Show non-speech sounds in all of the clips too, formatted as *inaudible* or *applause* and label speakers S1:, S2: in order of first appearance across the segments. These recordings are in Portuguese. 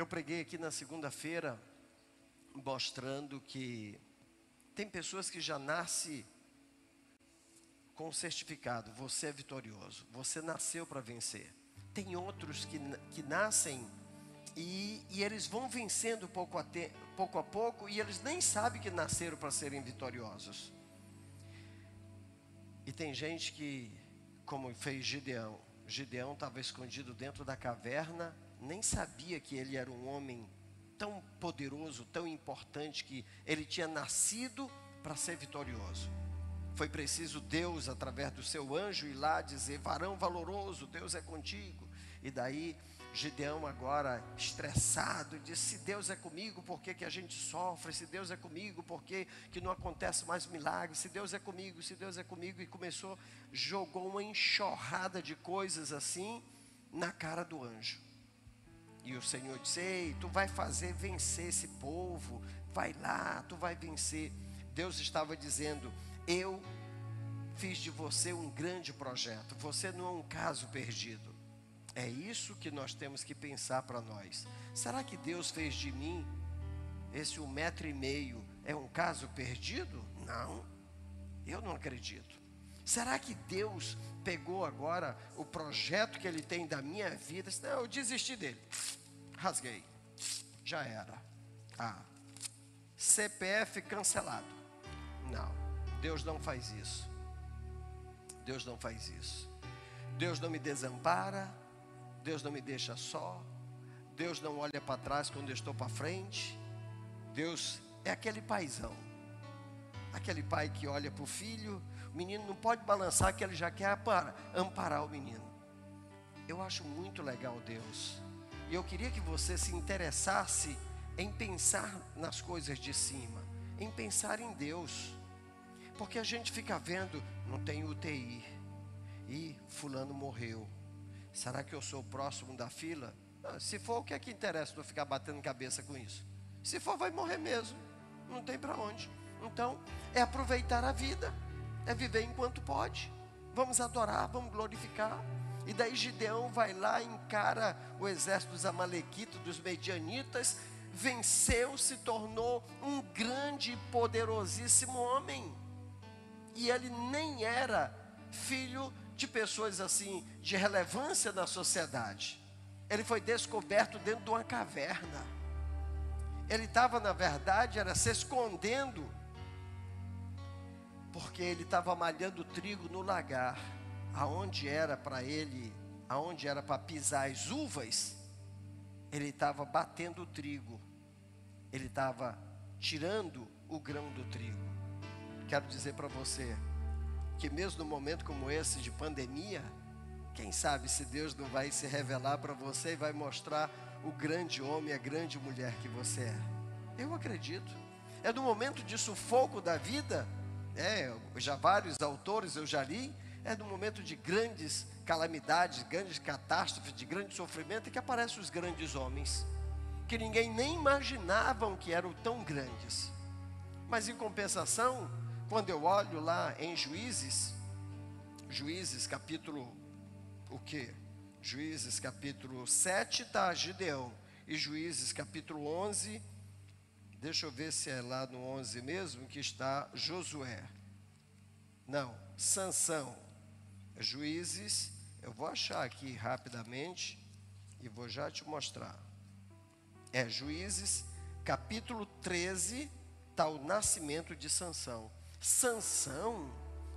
S1: Eu preguei aqui na segunda-feira mostrando que tem pessoas que já nascem com o certificado, você é vitorioso, você nasceu para vencer. Tem outros que, que nascem e, e eles vão vencendo pouco a, te, pouco a pouco e eles nem sabem que nasceram para serem vitoriosos. E tem gente que, como fez Gideão, Gideão estava escondido dentro da caverna, nem sabia que ele era um homem tão poderoso, tão importante, que ele tinha nascido para ser vitorioso. Foi preciso Deus, através do seu anjo, ir lá dizer: varão valoroso, Deus é contigo. E daí Gideão agora estressado, disse: se Deus é comigo, por que, que a gente sofre? Se Deus é comigo, por que, que não acontece mais milagre? Se Deus é comigo, se Deus é comigo, e começou, jogou uma enxurrada de coisas assim na cara do anjo. E o Senhor disse: Ei, tu vai fazer vencer esse povo, vai lá, tu vai vencer. Deus estava dizendo: Eu fiz de você um grande projeto, você não é um caso perdido. É isso que nós temos que pensar para nós. Será que Deus fez de mim esse um metro e meio é um caso perdido? Não, eu não acredito. Será que Deus pegou agora o projeto que Ele tem da minha vida? Não, eu desisti dele, rasguei, já era. Ah, CPF cancelado. Não, Deus não faz isso. Deus não faz isso. Deus não me desampara, Deus não me deixa só. Deus não olha para trás quando eu estou para frente. Deus é aquele paizão. Aquele pai que olha para o filho, o menino não pode balançar que ele já quer amparar, amparar o menino. Eu acho muito legal Deus. E eu queria que você se interessasse em pensar nas coisas de cima, em pensar em Deus. Porque a gente fica vendo, não tem UTI. E fulano morreu Será que eu sou o próximo da fila? se for, o que é que interessa eu ficar batendo cabeça com isso? Se for, vai morrer mesmo. Não tem para onde. Então, é aproveitar a vida, é viver enquanto pode. Vamos adorar, vamos glorificar. E daí Gideão vai lá, encara o exército dos Amalequitas, dos Medianitas, venceu, se tornou um grande e poderosíssimo homem. E ele nem era filho de pessoas assim, de relevância na sociedade. Ele foi descoberto dentro de uma caverna. Ele estava, na verdade, era se escondendo, porque ele estava malhando trigo no lagar, aonde era para ele, aonde era para pisar as uvas, ele estava batendo o trigo, ele estava tirando o grão do trigo. Quero dizer para você, que mesmo num momento como esse de pandemia, quem sabe se Deus não vai se revelar para você e vai mostrar o grande homem, a grande mulher que você é. Eu acredito. É no momento de sufoco da vida, é, já vários autores eu já li, é no momento de grandes calamidades, grandes catástrofes, de grande sofrimento que aparecem os grandes homens, que ninguém nem imaginavam que eram tão grandes. Mas em compensação, quando eu olho lá em Juízes, Juízes capítulo o que? Juízes capítulo 7 está Gideão. E Juízes capítulo 11, deixa eu ver se é lá no 11 mesmo que está Josué. Não, Sansão. Juízes, eu vou achar aqui rapidamente e vou já te mostrar. É Juízes capítulo 13, está o nascimento de Sansão. Sansão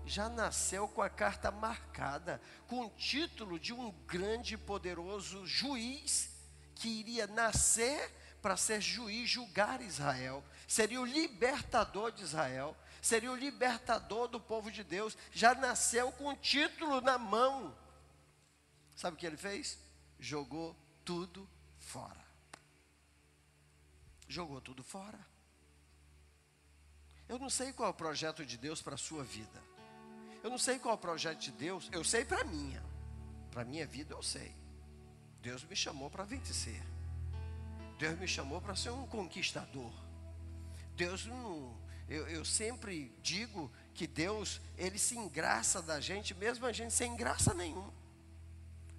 S1: já nasceu com a carta marcada, com o título de um grande e poderoso juiz que iria nascer para ser juiz, julgar Israel, seria o libertador de Israel, seria o libertador do povo de Deus, já nasceu com o título na mão. Sabe o que ele fez? Jogou tudo fora. Jogou tudo fora. Eu não sei qual é o projeto de Deus para a sua vida. Eu não sei qual é o projeto de Deus, eu sei para a minha. Para a minha vida eu sei. Deus me chamou para vencer. Deus me chamou para ser um conquistador. Deus não. Eu, eu sempre digo que Deus, Ele se engraça da gente, mesmo a gente sem graça nenhuma.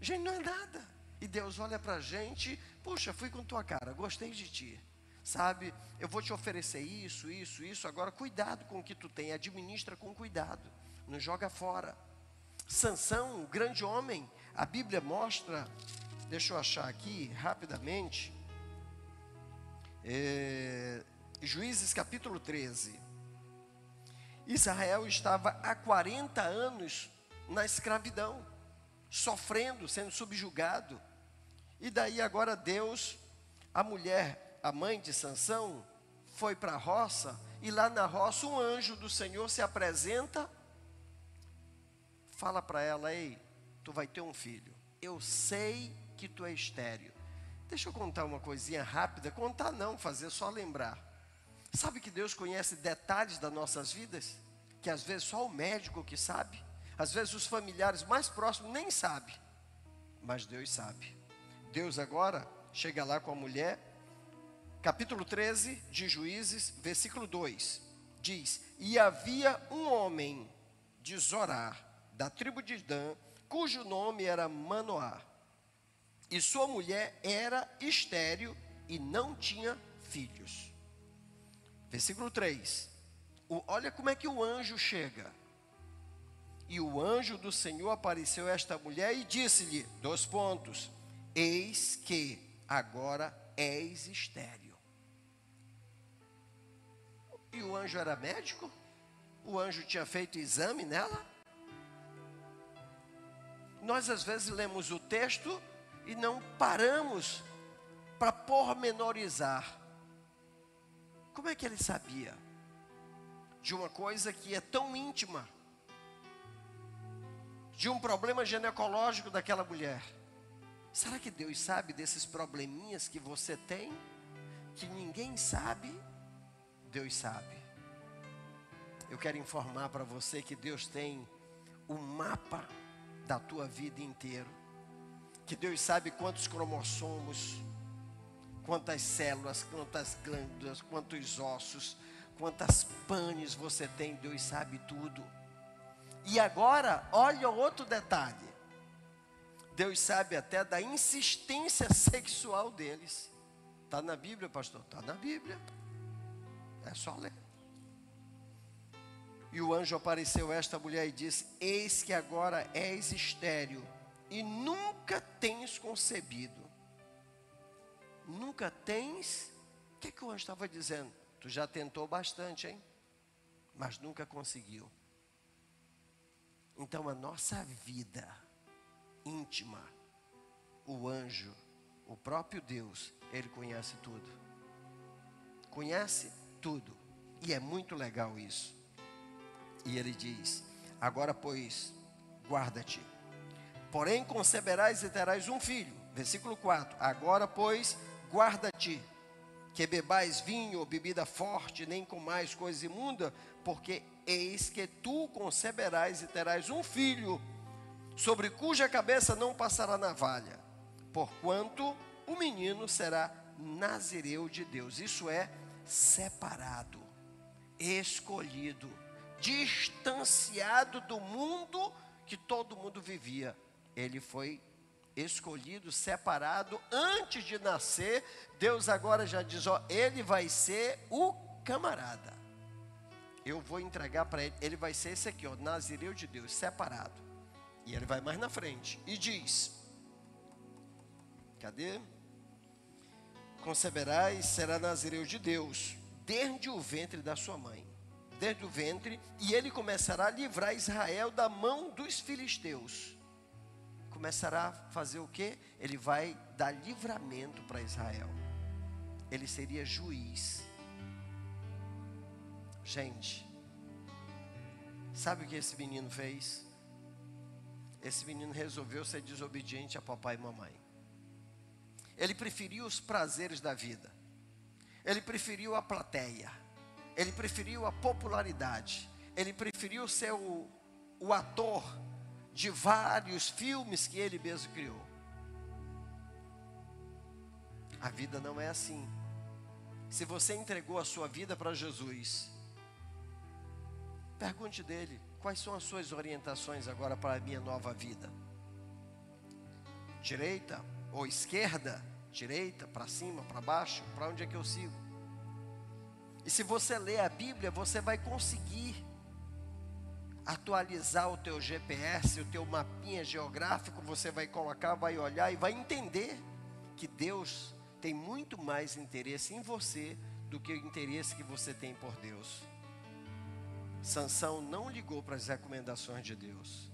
S1: A gente não é nada. E Deus olha para a gente Puxa, fui com tua cara, gostei de ti. Sabe, eu vou te oferecer isso, isso, isso. Agora, cuidado com o que tu tem, administra com cuidado, não joga fora. Sansão, um grande homem, a Bíblia mostra, deixa eu achar aqui rapidamente, é, Juízes capítulo 13. Israel estava há 40 anos na escravidão, sofrendo, sendo subjugado. E daí agora Deus, a mulher, a mãe de Sansão, foi para a roça, e lá na roça um anjo do Senhor se apresenta, fala para ela: Ei, tu vai ter um filho. Eu sei que tu é estéreo. Deixa eu contar uma coisinha rápida. Contar não, fazer só lembrar. Sabe que Deus conhece detalhes das nossas vidas? Que às vezes só o médico que sabe. Às vezes os familiares mais próximos nem sabem. Mas Deus sabe. Deus agora chega lá com a mulher. Capítulo 13 de Juízes, versículo 2. Diz: E havia um homem de Zorar, da tribo de Dan, cujo nome era Manoá. E sua mulher era estéril e não tinha filhos. Versículo 3. O, olha como é que o anjo chega. E o anjo do Senhor apareceu a esta mulher e disse-lhe: dois pontos. Eis que agora és estéril. E o anjo era médico? O anjo tinha feito exame nela? Nós às vezes lemos o texto e não paramos para pormenorizar. Como é que ele sabia de uma coisa que é tão íntima? De um problema ginecológico daquela mulher. Será que Deus sabe desses probleminhas que você tem? Que ninguém sabe? Deus sabe. Eu quero informar para você que Deus tem o mapa da tua vida inteiro que Deus sabe quantos cromossomos, quantas células, quantas glândulas, quantos ossos, quantas panes você tem, Deus sabe tudo. E agora, olha outro detalhe. Deus sabe até da insistência sexual deles. Está na Bíblia, pastor? Está na Bíblia. É só ler. E o anjo apareceu a esta mulher e disse: Eis que agora és estéreo e nunca tens concebido. Nunca tens. O que, é que o anjo estava dizendo? Tu já tentou bastante, hein? Mas nunca conseguiu. Então a nossa vida íntima, o anjo, o próprio Deus, ele conhece tudo. Conhece tudo. E é muito legal isso. E ele diz: Agora, pois, guarda-te Porém, conceberás e terás um filho. Versículo 4: Agora, pois, guarda-te, que bebais vinho ou bebida forte, nem com mais coisa imunda, porque eis que tu conceberás e terás um filho, sobre cuja cabeça não passará navalha, porquanto o menino será nazireu de Deus. Isso é separado, escolhido, distanciado do mundo que todo mundo vivia ele foi escolhido, separado antes de nascer. Deus agora já diz: ó, ele vai ser o camarada. Eu vou entregar para ele, ele vai ser esse aqui, ó, Nazireu de Deus, separado. E ele vai mais na frente e diz: Cadê? Conceberás, será Nazireu de Deus, desde o ventre da sua mãe, desde o ventre, e ele começará a livrar Israel da mão dos filisteus começará a fazer o que? Ele vai dar livramento para Israel. Ele seria juiz. Gente, sabe o que esse menino fez? Esse menino resolveu ser desobediente a papai e mamãe. Ele preferiu os prazeres da vida. Ele preferiu a plateia. Ele preferiu a popularidade. Ele preferiu ser o, o ator de vários filmes que ele mesmo criou. A vida não é assim. Se você entregou a sua vida para Jesus, pergunte dele: quais são as suas orientações agora para a minha nova vida? Direita ou esquerda? direita, para cima, para baixo, para onde é que eu sigo? E se você ler a Bíblia, você vai conseguir atualizar o teu GPS, o teu mapinha geográfico, você vai colocar, vai olhar e vai entender que Deus tem muito mais interesse em você do que o interesse que você tem por Deus. Sansão não ligou para as recomendações de Deus.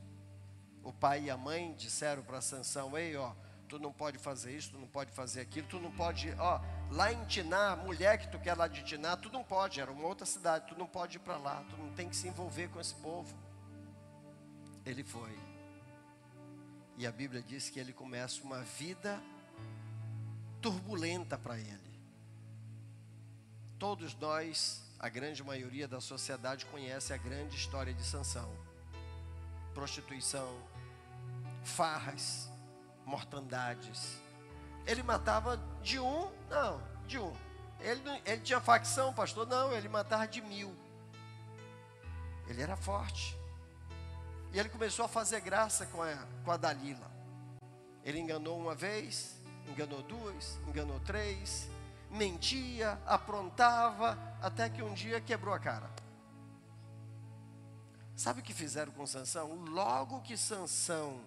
S1: O pai e a mãe disseram para Sansão: "Ei, ó, tu não pode fazer isso, tu não pode fazer aquilo, tu não pode, ó, lá em Tiná, mulher que tu quer lá de Tiná, tu não pode, era uma outra cidade, tu não pode ir para lá, tu não tem que se envolver com esse povo. Ele foi. E a Bíblia diz que ele começa uma vida turbulenta para ele. Todos nós, a grande maioria da sociedade conhece a grande história de Sansão. Prostituição, farras, mortandades. Ele matava de um, não, de um. Ele, ele tinha facção, pastor? Não, ele matava de mil. Ele era forte. E ele começou a fazer graça com a, com a Dalila. Ele enganou uma vez, enganou duas, enganou três, mentia, aprontava, até que um dia quebrou a cara. Sabe o que fizeram com Sansão? Logo que Sansão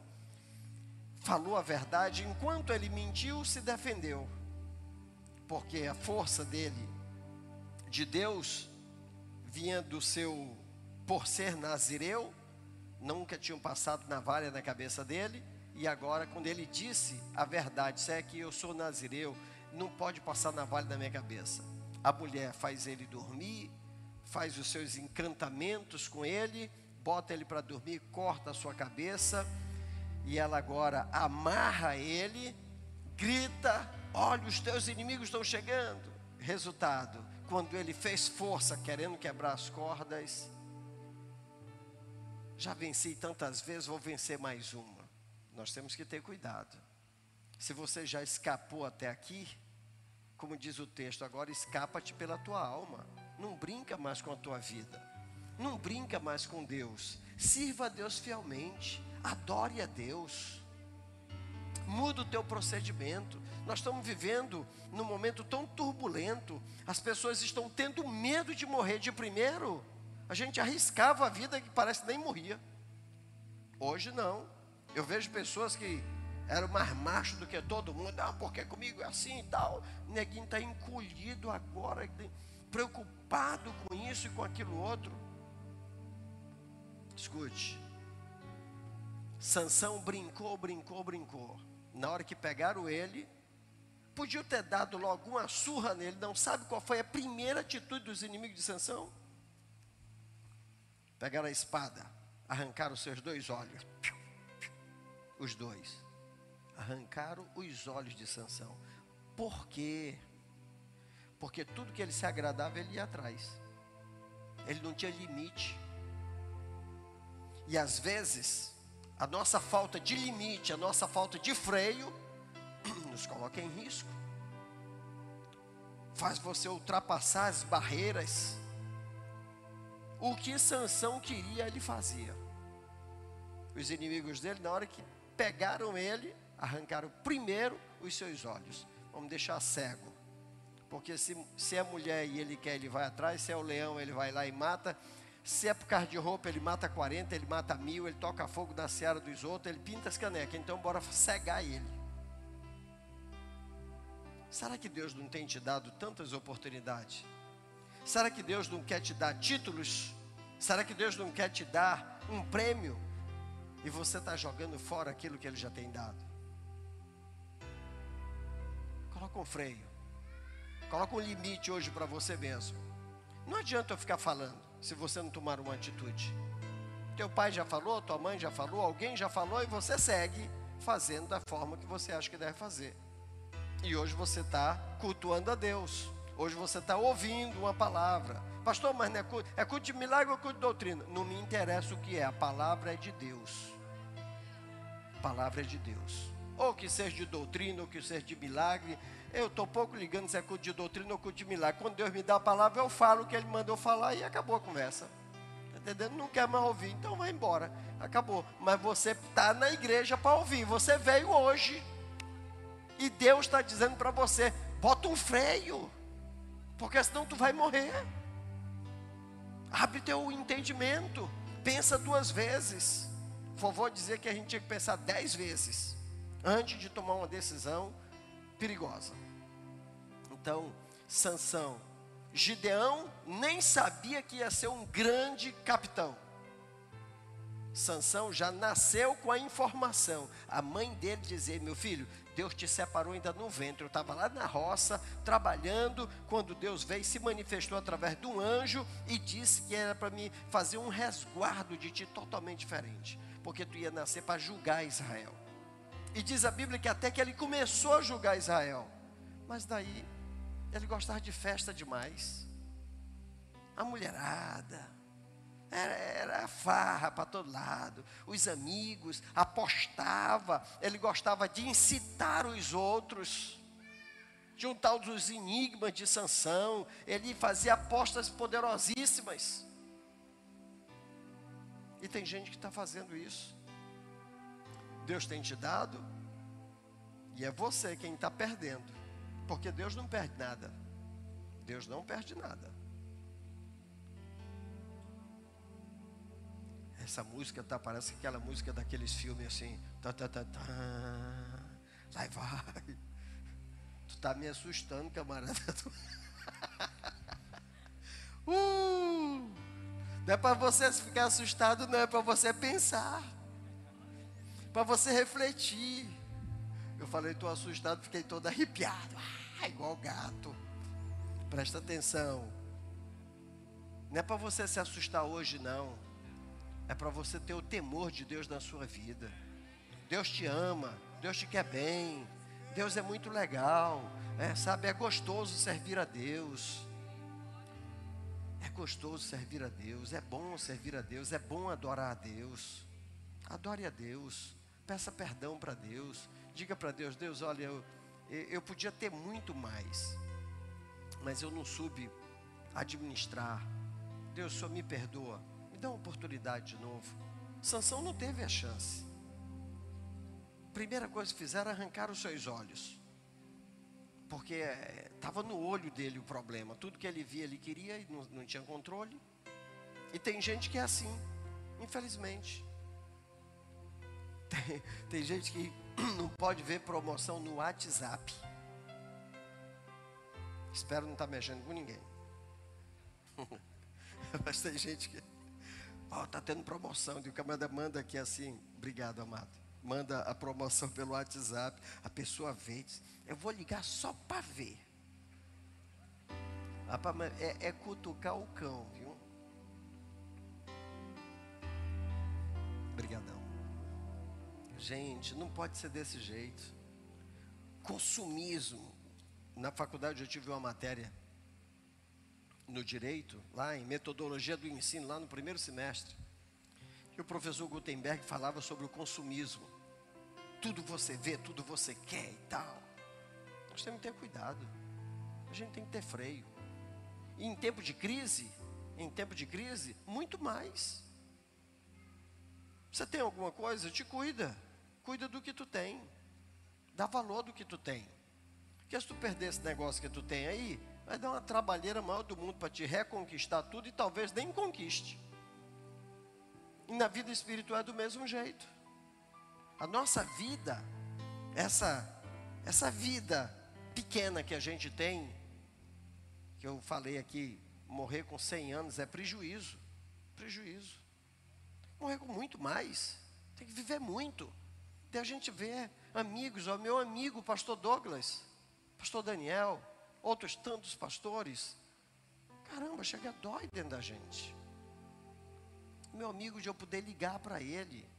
S1: falou a verdade, enquanto ele mentiu, se defendeu. Porque a força dele, de Deus, vinha do seu, por ser nazireu, nunca tinham passado navalha na cabeça dele, e agora, quando ele disse a verdade, se é que eu sou nazireu, não pode passar navalha na minha cabeça. A mulher faz ele dormir, faz os seus encantamentos com ele, bota ele para dormir, corta a sua cabeça e ela agora amarra ele, grita: Olha, os teus inimigos estão chegando. Resultado: quando ele fez força querendo quebrar as cordas, já venci tantas vezes, vou vencer mais uma. Nós temos que ter cuidado. Se você já escapou até aqui, como diz o texto, agora escapa-te pela tua alma. Não brinca mais com a tua vida. Não brinca mais com Deus. Sirva a Deus fielmente. Adore a Deus. Muda o teu procedimento. Nós estamos vivendo num momento tão turbulento. As pessoas estão tendo medo de morrer. De primeiro, a gente arriscava a vida que parece nem morria. Hoje não. Eu vejo pessoas que eram mais macho do que todo mundo. Ah, porque comigo é assim e tal. O neguinho está encolhido agora, preocupado com isso e com aquilo outro. Escute. Sansão brincou, brincou, brincou. Na hora que pegaram ele, podiam ter dado logo uma surra nele. Não sabe qual foi a primeira atitude dos inimigos de Sansão? Pegaram a espada, arrancaram seus dois olhos. Os dois. Arrancaram os olhos de Sansão. Por quê? Porque tudo que ele se agradava, ele ia atrás. Ele não tinha limite. E às vezes, a nossa falta de limite, a nossa falta de freio, *clears throat* nos coloca em risco. Faz você ultrapassar as barreiras. O que Sansão queria, ele fazia. Os inimigos dele, na hora que pegaram ele, arrancaram primeiro os seus olhos. Vamos deixar cego. Porque se, se é mulher e ele quer, ele vai atrás. Se é o leão, ele vai lá e mata. Se é por causa de roupa, ele mata 40, ele mata mil, ele toca fogo na seara dos outros, ele pinta as canecas. Então, bora cegar ele. Será que Deus não tem te dado tantas oportunidades? Será que Deus não quer te dar títulos? Será que Deus não quer te dar um prêmio? E você está jogando fora aquilo que Ele já tem dado. Coloca um freio. Coloca um limite hoje para você mesmo. Não adianta eu ficar falando se você não tomar uma atitude. Teu pai já falou, tua mãe já falou, alguém já falou e você segue fazendo da forma que você acha que deve fazer. E hoje você está cultuando a Deus. Hoje você está ouvindo uma palavra. Pastor, mas não é culto, é culto de milagre ou culto de doutrina? Não me interessa o que é, a palavra é de Deus. A palavra é de Deus. Ou que seja de doutrina, ou que seja de milagre, eu estou pouco ligando se é culto de doutrina ou culto de milagre. Quando Deus me dá a palavra, eu falo o que Ele mandou falar e acabou a conversa. Está entendendo? Não quer mais ouvir, então vai embora. Acabou. Mas você está na igreja para ouvir. Você veio hoje. E Deus está dizendo para você: bota um freio, porque senão tu vai morrer. Abre teu entendimento, pensa duas vezes. Vovô dizer que a gente tinha que pensar dez vezes antes de tomar uma decisão perigosa. Então, Sansão, Gideão nem sabia que ia ser um grande capitão. Sansão já nasceu com a informação. A mãe dele dizia: Meu filho, Deus te separou ainda no ventre. Eu estava lá na roça, trabalhando, quando Deus veio se manifestou através de um anjo e disse que era para me fazer um resguardo de ti totalmente diferente, porque tu ia nascer para julgar Israel. E diz a Bíblia que até que ele começou a julgar Israel, mas daí ele gostava de festa demais. A mulherada, era, era farra para todo lado. Os amigos, apostava. Ele gostava de incitar os outros. De um tal dos enigmas de Sansão. Ele fazia apostas poderosíssimas. E tem gente que está fazendo isso. Deus tem te dado. E é você quem está perdendo. Porque Deus não perde nada. Deus não perde nada. Essa música tá, parece aquela música daqueles filmes assim. Tá, tá, tá, tá, lá vai. Tu tá me assustando, camarada. *laughs* uh, não é para você ficar assustado, não, é para você pensar. Para você refletir. Eu falei, estou assustado, fiquei todo arrepiado. Ah, igual gato. Presta atenção. Não é para você se assustar hoje, não é para você ter o temor de Deus na sua vida. Deus te ama, Deus te quer bem, Deus é muito legal, é, sabe? É gostoso servir a Deus. É gostoso servir a Deus, é bom servir a Deus, é bom adorar a Deus. Adore a Deus, peça perdão para Deus, diga para Deus: Deus, olha, eu, eu podia ter muito mais, mas eu não soube administrar. Deus, só me perdoa dá uma oportunidade de novo. Sansão não teve a chance. Primeira coisa que fizeram arrancar os seus olhos. Porque estava é, no olho dele o problema. Tudo que ele via, ele queria e não, não tinha controle. E tem gente que é assim, infelizmente. Tem, tem gente que *clears throat* não pode ver promoção no WhatsApp. Espero não estar tá mexendo com ninguém. *laughs* Mas tem gente que Ó, oh, tendo promoção. O camarada manda aqui assim, obrigado, amado. Manda a promoção pelo WhatsApp. A pessoa vê diz, eu vou ligar só para ver. É, é cutucar o cão, Gente, não pode ser desse jeito. Consumismo. Na faculdade eu tive uma matéria no direito, lá em metodologia do ensino, lá no primeiro semestre, que o professor Gutenberg falava sobre o consumismo. Tudo você vê, tudo você quer e tal. Nós temos que ter cuidado. A gente tem que ter freio. E em tempo de crise, em tempo de crise, muito mais. Você tem alguma coisa? Te cuida. Cuida do que tu tem. Dá valor do que tu tem. Porque se tu perder esse negócio que tu tem aí, Vai dar uma trabalheira maior do mundo para te reconquistar tudo e talvez nem conquiste. E na vida espiritual é do mesmo jeito. A nossa vida, essa essa vida pequena que a gente tem, que eu falei aqui, morrer com 100 anos é prejuízo. Prejuízo. Morrer com muito mais. Tem que viver muito. Daí a gente vê amigos, o meu amigo, pastor Douglas, pastor Daniel, outros tantos pastores. Caramba, chega dói dentro da gente. Meu amigo, de eu poder ligar para ele,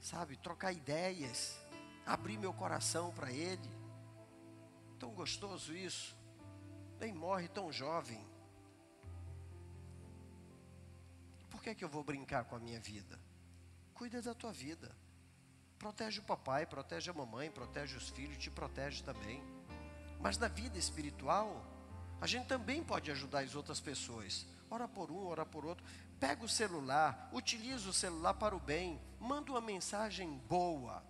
S1: sabe, trocar ideias, abrir meu coração para ele. Tão gostoso isso. Nem morre tão jovem. Por que, é que eu vou brincar com a minha vida? Cuida da tua vida. Protege o papai, protege a mamãe, protege os filhos, te protege também. Mas na vida espiritual, a gente também pode ajudar as outras pessoas. Ora por um, ora por outro. Pega o celular, utiliza o celular para o bem, manda uma mensagem boa.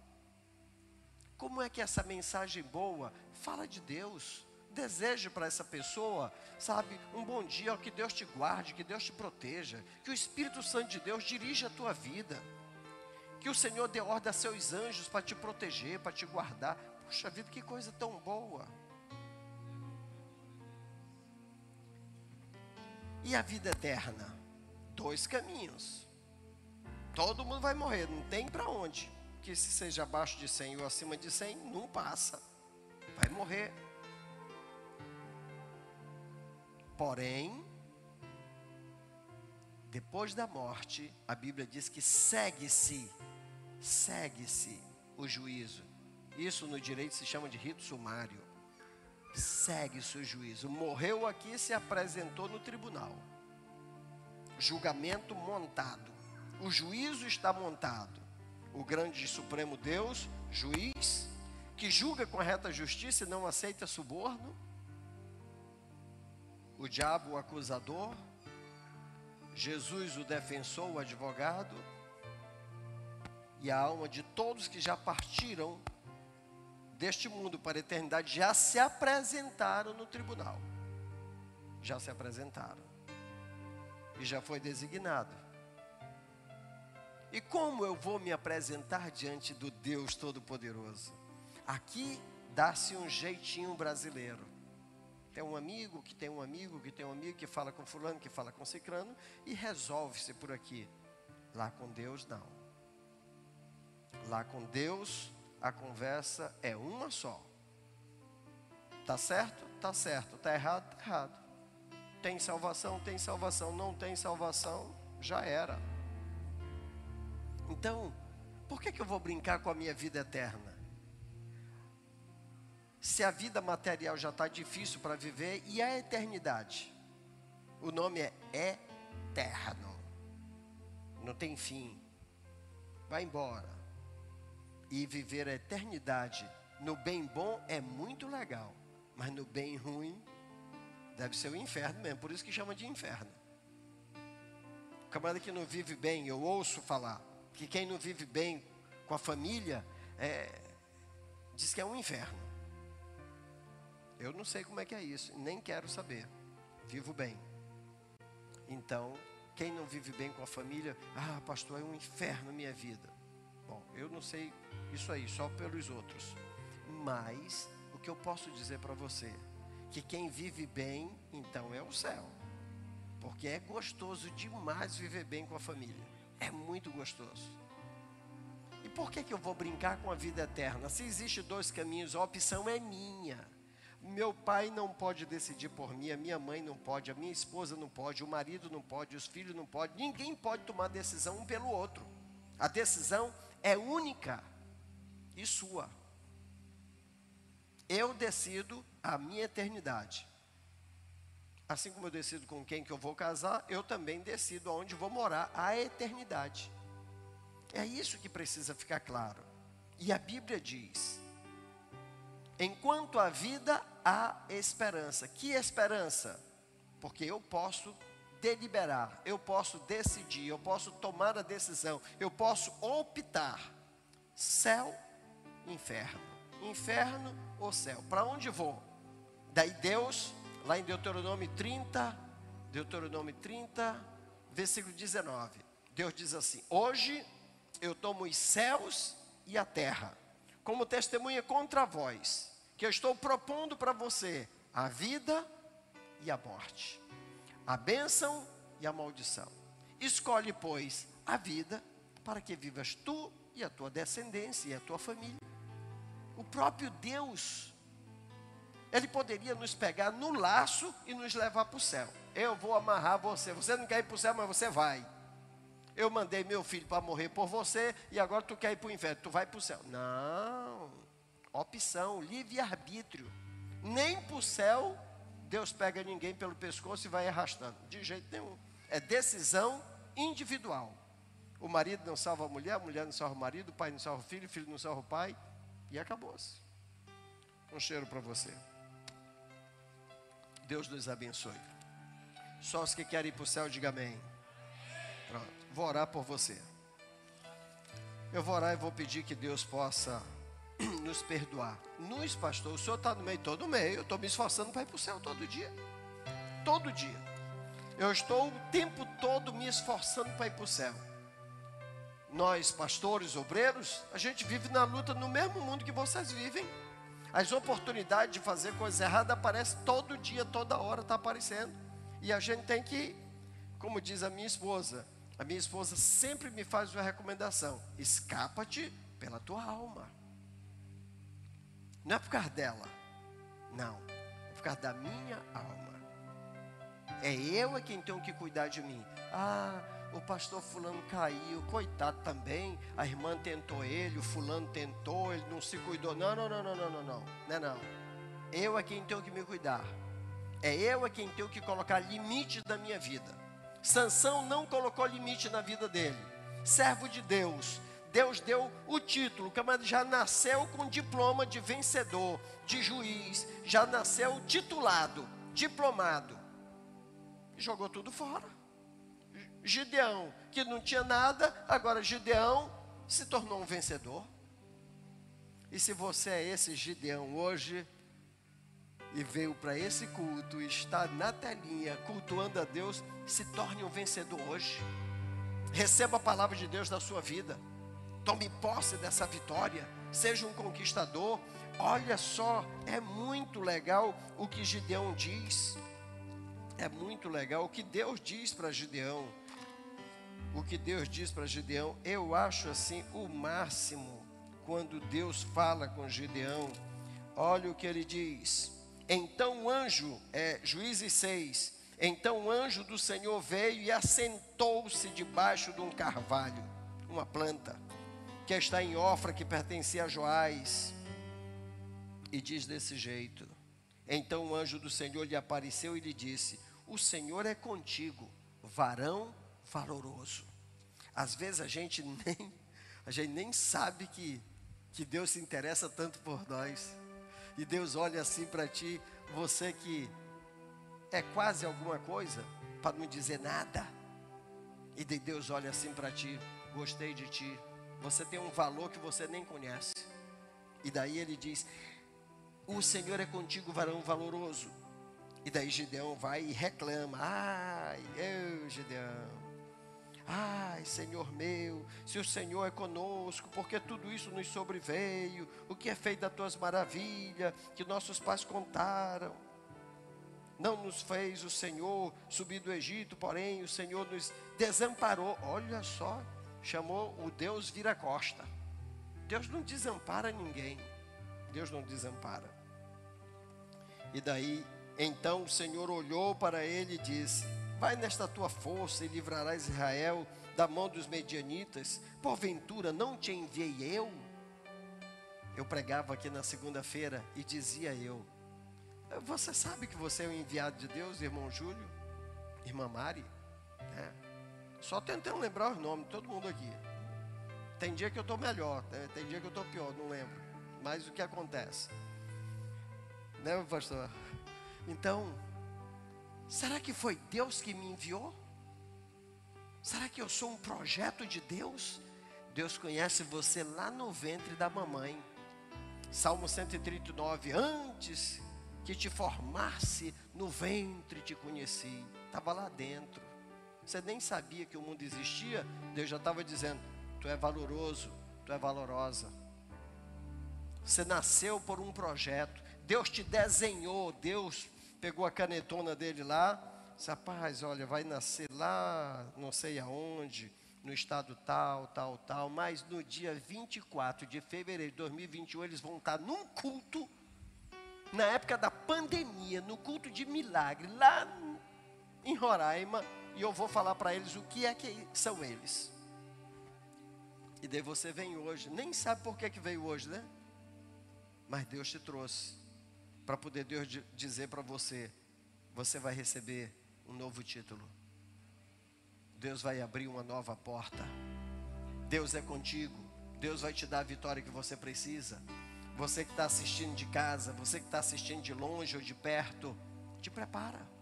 S1: Como é que essa mensagem boa fala de Deus? Deseje para essa pessoa, sabe, um bom dia, que Deus te guarde, que Deus te proteja, que o Espírito Santo de Deus dirija a tua vida, que o Senhor dê ordem a seus anjos para te proteger, para te guardar. Puxa vida, que coisa tão boa. E a vida eterna? Dois caminhos. Todo mundo vai morrer, não tem para onde. Que se seja abaixo de 100 ou acima de 100, não passa. Vai morrer. Porém, depois da morte, a Bíblia diz que segue-se, segue-se o juízo. Isso no direito se chama de rito sumário segue seu juízo. Morreu aqui, se apresentou no tribunal. Julgamento montado. O juízo está montado. O grande e supremo Deus, juiz, que julga com a reta justiça e não aceita suborno. O diabo, o acusador. Jesus, o defensor, o advogado. E a alma de todos que já partiram deste mundo para a eternidade já se apresentaram no tribunal. Já se apresentaram. E já foi designado. E como eu vou me apresentar diante do Deus Todo-Poderoso? Aqui dá-se um jeitinho brasileiro. Tem um amigo que tem um amigo que tem um amigo que fala com fulano, que fala com ciclano e resolve-se por aqui. Lá com Deus não. Lá com Deus a conversa é uma só. Tá certo? Tá certo. Tá errado? Tá errado. Tem salvação? Tem salvação. Não tem salvação? Já era. Então, por que, que eu vou brincar com a minha vida eterna? Se a vida material já está difícil para viver, e a eternidade? O nome é eterno. Não tem fim. Vai embora e viver a eternidade no bem bom é muito legal, mas no bem ruim deve ser o inferno mesmo, por isso que chama de inferno. O camarada que não vive bem, eu ouço falar que quem não vive bem com a família é, diz que é um inferno. Eu não sei como é que é isso, nem quero saber. Vivo bem. Então, quem não vive bem com a família, ah, pastor, é um inferno minha vida. Eu não sei isso aí, só pelos outros. Mas o que eu posso dizer para você, que quem vive bem, então é o céu. Porque é gostoso demais viver bem com a família. É muito gostoso. E por que, que eu vou brincar com a vida eterna? Se existe dois caminhos, a opção é minha. Meu pai não pode decidir por mim, a minha mãe não pode, a minha esposa não pode, o marido não pode, os filhos não podem, ninguém pode tomar decisão um pelo outro. A decisão é única e sua. Eu decido a minha eternidade. Assim como eu decido com quem que eu vou casar, eu também decido aonde vou morar a eternidade. É isso que precisa ficar claro. E a Bíblia diz: enquanto a vida há esperança. Que esperança? Porque eu posso deliberar, eu posso decidir, eu posso tomar a decisão, eu posso optar. Céu, inferno. Inferno ou céu. Para onde vou? Daí Deus, lá em Deuteronômio 30, Deuteronômio 30, versículo 19. Deus diz assim: Hoje eu tomo os céus e a terra como testemunha contra vós, que eu estou propondo para você a vida e a morte a bênção e a maldição. Escolhe, pois, a vida para que vivas tu e a tua descendência e a tua família. O próprio Deus, Ele poderia nos pegar no laço e nos levar para o céu. Eu vou amarrar você. Você não quer ir para o céu, mas você vai. Eu mandei meu filho para morrer por você e agora tu quer ir para o inferno. Tu vai para o céu. Não. Opção, livre-arbítrio. Nem para o céu Deus pega ninguém pelo pescoço e vai arrastando. De jeito nenhum. É decisão individual. O marido não salva a mulher, a mulher não salva o marido, o pai não salva o filho, o filho não salva o pai. E acabou-se. Um cheiro para você. Deus nos abençoe. Só os que querem ir para o céu, diga amém. Pronto. Vou orar por você. Eu vou orar e vou pedir que Deus possa *clears throat* nos perdoar. Nos, pastor, o senhor está no meio todo meio. Eu estou me esforçando para ir para o céu todo dia. Todo dia. Eu estou o tempo todo me esforçando para ir para o céu. Nós, pastores, obreiros, a gente vive na luta no mesmo mundo que vocês vivem. As oportunidades de fazer coisa errada aparecem todo dia, toda hora, está aparecendo. E a gente tem que, como diz a minha esposa, a minha esposa sempre me faz uma recomendação: escapa-te pela tua alma. Não é por causa dela, não, é por causa da minha alma. É eu a quem tenho que cuidar de mim. Ah, o pastor fulano caiu, coitado também. A irmã tentou ele, o fulano tentou, ele não se cuidou. Não, não, não, não, não, não, não. Não é não. Eu é quem tenho que me cuidar. É eu é quem tenho que colocar limite na minha vida. Sansão não colocou limite na vida dele. Servo de Deus. Deus deu o título, o camarada já nasceu com diploma de vencedor, de juiz, já nasceu titulado, diplomado. Jogou tudo fora. Gideão, que não tinha nada, agora Gideão se tornou um vencedor. E se você é esse Gideão hoje e veio para esse culto e está na telinha cultuando a Deus, se torne um vencedor hoje. Receba a palavra de Deus na sua vida. Tome posse dessa vitória. Seja um conquistador. Olha só, é muito legal o que Gideão diz. É muito legal o que Deus diz para Gideão o que Deus diz para Gideão, eu acho assim o máximo quando Deus fala com Gideão. Olha o que ele diz. Então o anjo, é, Juízes 6, então o anjo do Senhor veio e assentou-se debaixo de um carvalho, uma planta, que está em Ofra, que pertencia a Joás. E diz desse jeito: Então o anjo do Senhor lhe apareceu e lhe disse: O Senhor é contigo, varão valoroso. Às vezes a gente *laughs* nem, a gente nem sabe que, que Deus se interessa tanto por nós. E Deus olha assim para ti, você que é quase alguma coisa, para não dizer nada. E de Deus olha assim para ti, gostei de ti. Você tem um valor que você nem conhece. E daí ele diz: O Senhor é contigo, varão valoroso. E daí Gideão vai e reclama: Ai, eu, Gideão, Ai, Senhor meu, se o Senhor é conosco, porque tudo isso nos sobreveio, o que é feito das tuas maravilhas, que nossos pais contaram. Não nos fez o Senhor subir do Egito, porém o Senhor nos desamparou. Olha só, chamou o Deus vira-costa. Deus não desampara ninguém. Deus não desampara. E daí, então o Senhor olhou para ele e disse: Vai nesta tua força e livrarás Israel da mão dos medianitas. Porventura não te enviei eu? Eu pregava aqui na segunda-feira e dizia eu: Você sabe que você é o enviado de Deus, irmão Júlio, irmã Mari? É. Só tentando lembrar os nomes, todo mundo aqui. Tem dia que eu estou melhor, né? tem dia que eu estou pior, não lembro. Mas o que acontece? Né, pastor? Então, Será que foi Deus que me enviou? Será que eu sou um projeto de Deus? Deus conhece você lá no ventre da mamãe. Salmo 139, antes que te formasse no ventre te conheci. Estava lá dentro. Você nem sabia que o mundo existia. Deus já estava dizendo: Tu é valoroso, tu é valorosa. Você nasceu por um projeto. Deus te desenhou, Deus pegou a canetona dele lá, disse, rapaz, olha, vai nascer lá, não sei aonde, no estado tal, tal, tal, mas no dia 24 de fevereiro de 2021 eles vão estar num culto, na época da pandemia, no culto de milagre, lá em Roraima, e eu vou falar para eles o que é que são eles. E daí você vem hoje, nem sabe por que, que veio hoje, né? Mas Deus te trouxe para poder Deus dizer para você: você vai receber um novo título. Deus vai abrir uma nova porta. Deus é contigo. Deus vai te dar a vitória que você precisa. Você que está assistindo de casa, você que está assistindo de longe ou de perto, te prepara.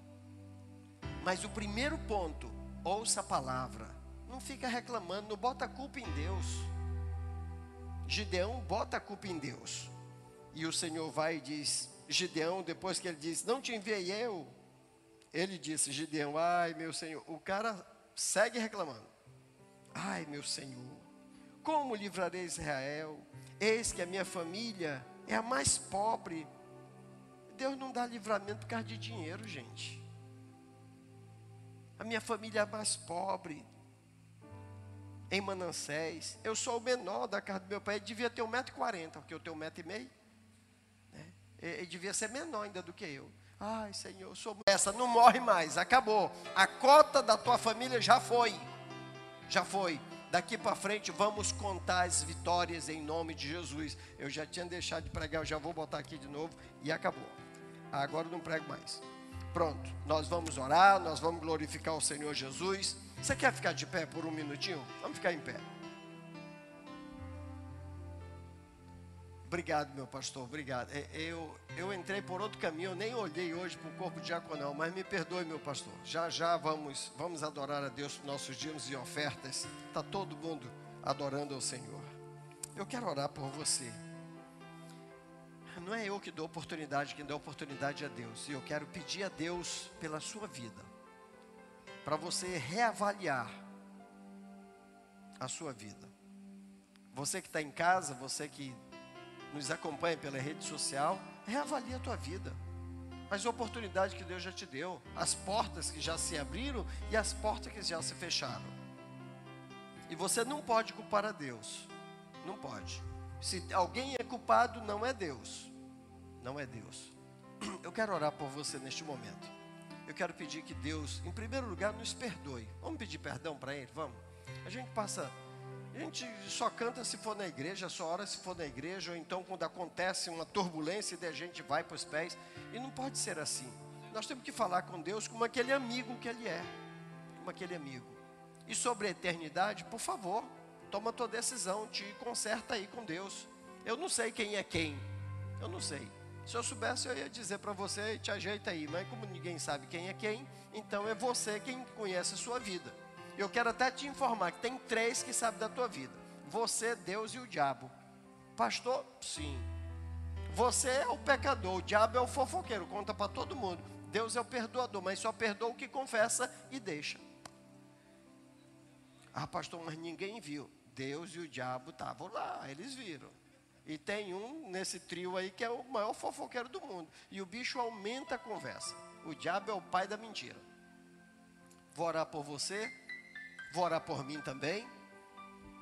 S1: Mas o primeiro ponto, ouça a palavra. Não fica reclamando, não bota a culpa em Deus. Gideão bota a culpa em Deus. E o Senhor vai e diz: Gideão, depois que ele diz: Não te enviei eu. Ele disse: Gideão, ai meu Senhor. O cara segue reclamando: Ai meu Senhor, como livrarei Israel? Eis que a minha família é a mais pobre. Deus não dá livramento por causa de dinheiro, gente. A minha família é mais pobre. Em Manassés. Eu sou o menor da casa do meu pai. Ele devia ter 1,40m, porque eu tenho 1,5m. Né? Ele devia ser menor ainda do que eu. Ai, Senhor, eu sou. Essa não morre mais, acabou. A cota da tua família já foi. Já foi. Daqui para frente vamos contar as vitórias em nome de Jesus. Eu já tinha deixado de pregar, eu já vou botar aqui de novo e acabou. Agora não prego mais. Pronto, nós vamos orar, nós vamos glorificar o Senhor Jesus. Você quer ficar de pé por um minutinho? Vamos ficar em pé. Obrigado, meu pastor, obrigado. É, eu, eu entrei por outro caminho, eu nem olhei hoje para o corpo diaconal, mas me perdoe, meu pastor. Já já vamos, vamos adorar a Deus nos nossos dias e ofertas. Está todo mundo adorando ao Senhor. Eu quero orar por você. Não é eu que dou oportunidade, quem dá oportunidade é Deus. E eu quero pedir a Deus pela sua vida, para você reavaliar a sua vida. Você que está em casa, você que nos acompanha pela rede social, reavalie a tua vida. As oportunidades que Deus já te deu, as portas que já se abriram e as portas que já se fecharam. E você não pode culpar a Deus. Não pode. Se alguém é culpado, não é Deus. Não é Deus. Eu quero orar por você neste momento. Eu quero pedir que Deus, em primeiro lugar, nos perdoe. Vamos pedir perdão para Ele? Vamos? A gente passa a gente só canta se for na igreja, só ora se for na igreja, ou então quando acontece uma turbulência e a gente vai para os pés. E não pode ser assim. Nós temos que falar com Deus como aquele amigo que Ele é. Como aquele amigo. E sobre a eternidade, por favor, toma tua decisão, te conserta aí com Deus. Eu não sei quem é quem. Eu não sei. Se eu soubesse, eu ia dizer para você, te ajeita aí. Mas como ninguém sabe quem é quem, então é você quem conhece a sua vida. Eu quero até te informar que tem três que sabem da tua vida: você, Deus e o diabo. Pastor, sim. Você é o pecador, o diabo é o fofoqueiro, conta para todo mundo. Deus é o perdoador, mas só perdoa o que confessa e deixa. Ah, pastor, mas ninguém viu. Deus e o diabo estavam lá, eles viram. E tem um nesse trio aí que é o maior fofoqueiro do mundo. E o bicho aumenta a conversa. O diabo é o pai da mentira. Vou orar por você. Vou orar por mim também.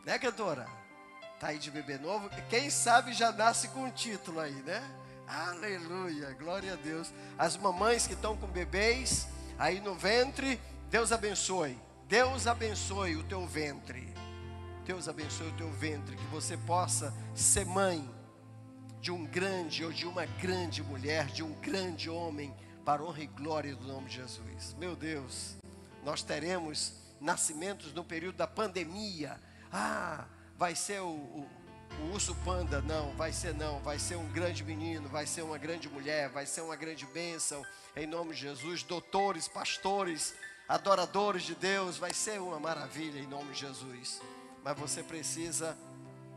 S1: Né, cantora? Tá aí de bebê novo. Quem sabe já nasce com um título aí, né? Aleluia, glória a Deus. As mamães que estão com bebês aí no ventre, Deus abençoe. Deus abençoe o teu ventre. Deus abençoe o teu ventre, que você possa ser mãe de um grande ou de uma grande mulher, de um grande homem, para honra e glória do nome de Jesus. Meu Deus, nós teremos nascimentos no período da pandemia. Ah, vai ser o, o, o, urso panda. Não, vai ser não. Vai ser um grande menino, vai ser uma grande mulher, vai ser uma grande bênção. Em nome de Jesus, doutores, pastores, adoradores de Deus, vai ser uma maravilha em nome de Jesus. Mas você precisa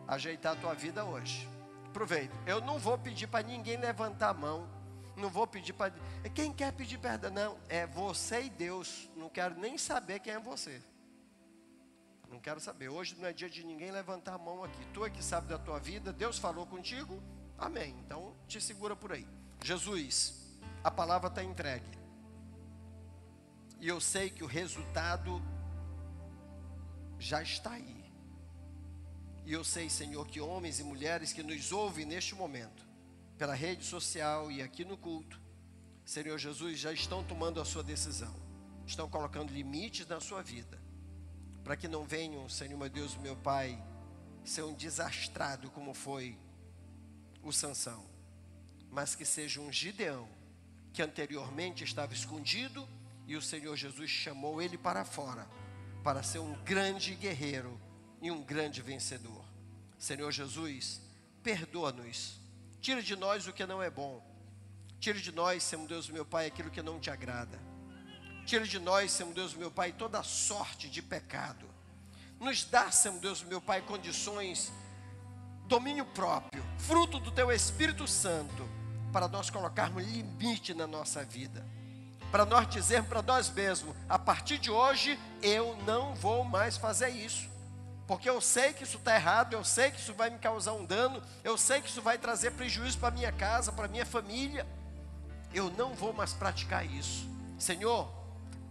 S1: ajeitar a tua vida hoje. Aproveita. Eu não vou pedir para ninguém levantar a mão não vou pedir para. Quem quer pedir perdão? Não, é você e Deus. Não quero nem saber quem é você. Não quero saber. Hoje não é dia de ninguém levantar a mão aqui. Tu é que sabe da tua vida. Deus falou contigo. Amém. Então te segura por aí. Jesus, a palavra está entregue. E eu sei que o resultado já está aí. E eu sei, Senhor, que homens e mulheres que nos ouvem neste momento pela rede social e aqui no culto, Senhor Jesus, já estão tomando a sua decisão, estão colocando limites na sua vida, para que não venham, Senhor meu Deus, meu Pai, ser um desastrado como foi o Sansão, mas que seja um Gideão, que anteriormente estava escondido e o Senhor Jesus chamou ele para fora, para ser um grande guerreiro e um grande vencedor. Senhor Jesus, perdoa-nos Tira de nós o que não é bom. Tira de nós, Senhor Deus, meu Pai, aquilo que não te agrada. Tira de nós, Senhor Deus, meu Pai, toda sorte de pecado. Nos dá, Senhor Deus, meu Pai, condições domínio próprio, fruto do teu Espírito Santo, para nós colocarmos limite na nossa vida. Para nós dizermos para nós mesmos: a partir de hoje eu não vou mais fazer isso. Porque eu sei que isso está errado, eu sei que isso vai me causar um dano, eu sei que isso vai trazer prejuízo para minha casa, para minha família. Eu não vou mais praticar isso. Senhor,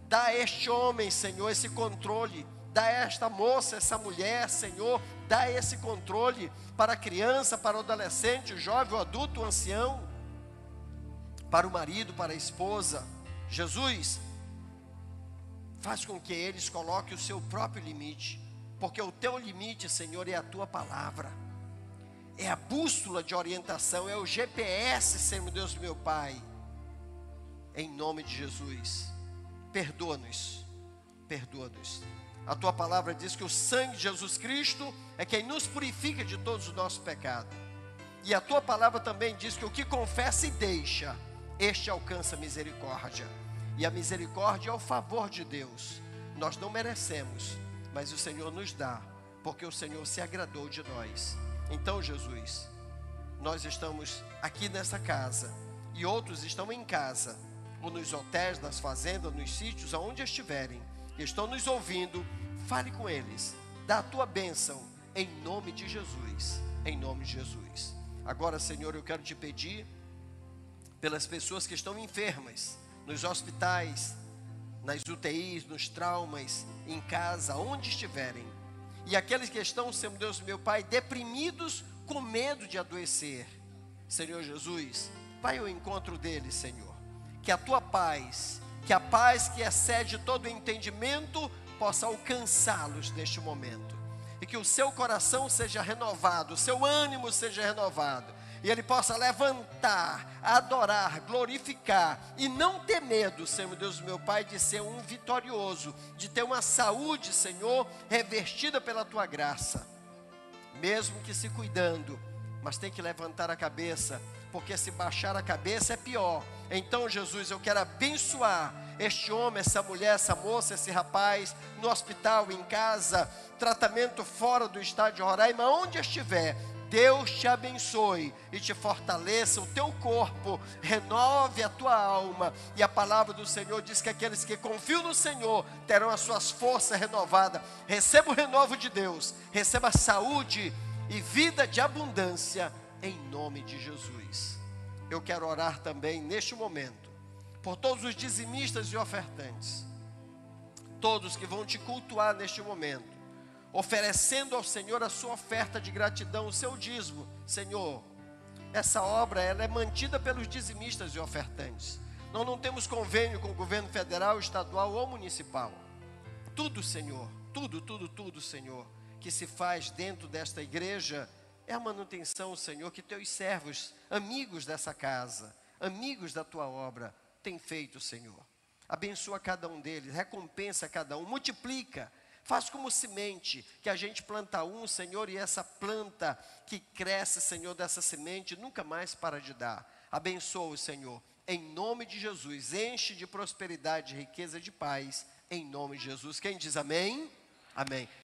S1: dá a este homem, Senhor, esse controle, dá a esta moça, essa mulher, Senhor, dá esse controle para a criança, para o adolescente, o jovem, o adulto, o ancião, para o marido, para a esposa. Jesus, faz com que eles coloquem o seu próprio limite, porque o teu limite, Senhor, é a tua palavra, é a bússola de orientação, é o GPS, Senhor Deus meu Pai, em nome de Jesus, perdoa-nos, perdoa-nos. A tua palavra diz que o sangue de Jesus Cristo é quem nos purifica de todos os nossos pecados. E a tua palavra também diz que o que confessa e deixa, este alcança misericórdia. E a misericórdia é o favor de Deus. Nós não merecemos, mas o Senhor nos dá, porque o Senhor se agradou de nós. Então, Jesus, nós estamos aqui nessa casa e outros estão em casa, ou nos hotéis, nas fazendas, nos sítios, aonde estiverem, estão nos ouvindo, fale com eles, dá a tua bênção, em nome de Jesus. Em nome de Jesus. Agora, Senhor, eu quero te pedir pelas pessoas que estão enfermas, nos hospitais, nas UTIs, nos traumas, em casa, onde estiverem. E aqueles que estão, Senhor Deus, meu Pai, deprimidos com medo de adoecer. Senhor Jesus, vai ao encontro deles, Senhor. Que a tua paz, que a paz que excede todo entendimento, possa alcançá-los neste momento. E que o seu coração seja renovado, o seu ânimo seja renovado e ele possa levantar, adorar, glorificar e não ter medo, Senhor Deus meu Pai, de ser um vitorioso, de ter uma saúde, Senhor, revestida pela tua graça, mesmo que se cuidando, mas tem que levantar a cabeça, porque se baixar a cabeça é pior. Então, Jesus, eu quero abençoar este homem, essa mulher, essa moça, esse rapaz, no hospital, em casa, tratamento fora do estado de Roraima, onde estiver, Deus te abençoe e te fortaleça o teu corpo, renove a tua alma. E a palavra do Senhor diz que aqueles que confiam no Senhor terão as suas forças renovadas. Receba o renovo de Deus, receba saúde e vida de abundância em nome de Jesus. Eu quero orar também neste momento por todos os dizimistas e ofertantes, todos que vão te cultuar neste momento oferecendo ao Senhor a sua oferta de gratidão, o seu dízimo. Senhor, essa obra ela é mantida pelos dizimistas e ofertantes. Nós não temos convênio com o governo federal, estadual ou municipal. Tudo, Senhor, tudo, tudo, tudo, Senhor, que se faz dentro desta igreja é a manutenção, Senhor, que teus servos, amigos dessa casa, amigos da tua obra, têm feito, Senhor. Abençoa cada um deles, recompensa cada um, multiplica Faz como semente, que a gente planta um, Senhor, e essa planta que cresce, Senhor, dessa semente, nunca mais para de dar. Abençoa, Senhor, em nome de Jesus. Enche de prosperidade, riqueza de paz, em nome de Jesus. Quem diz amém? Amém.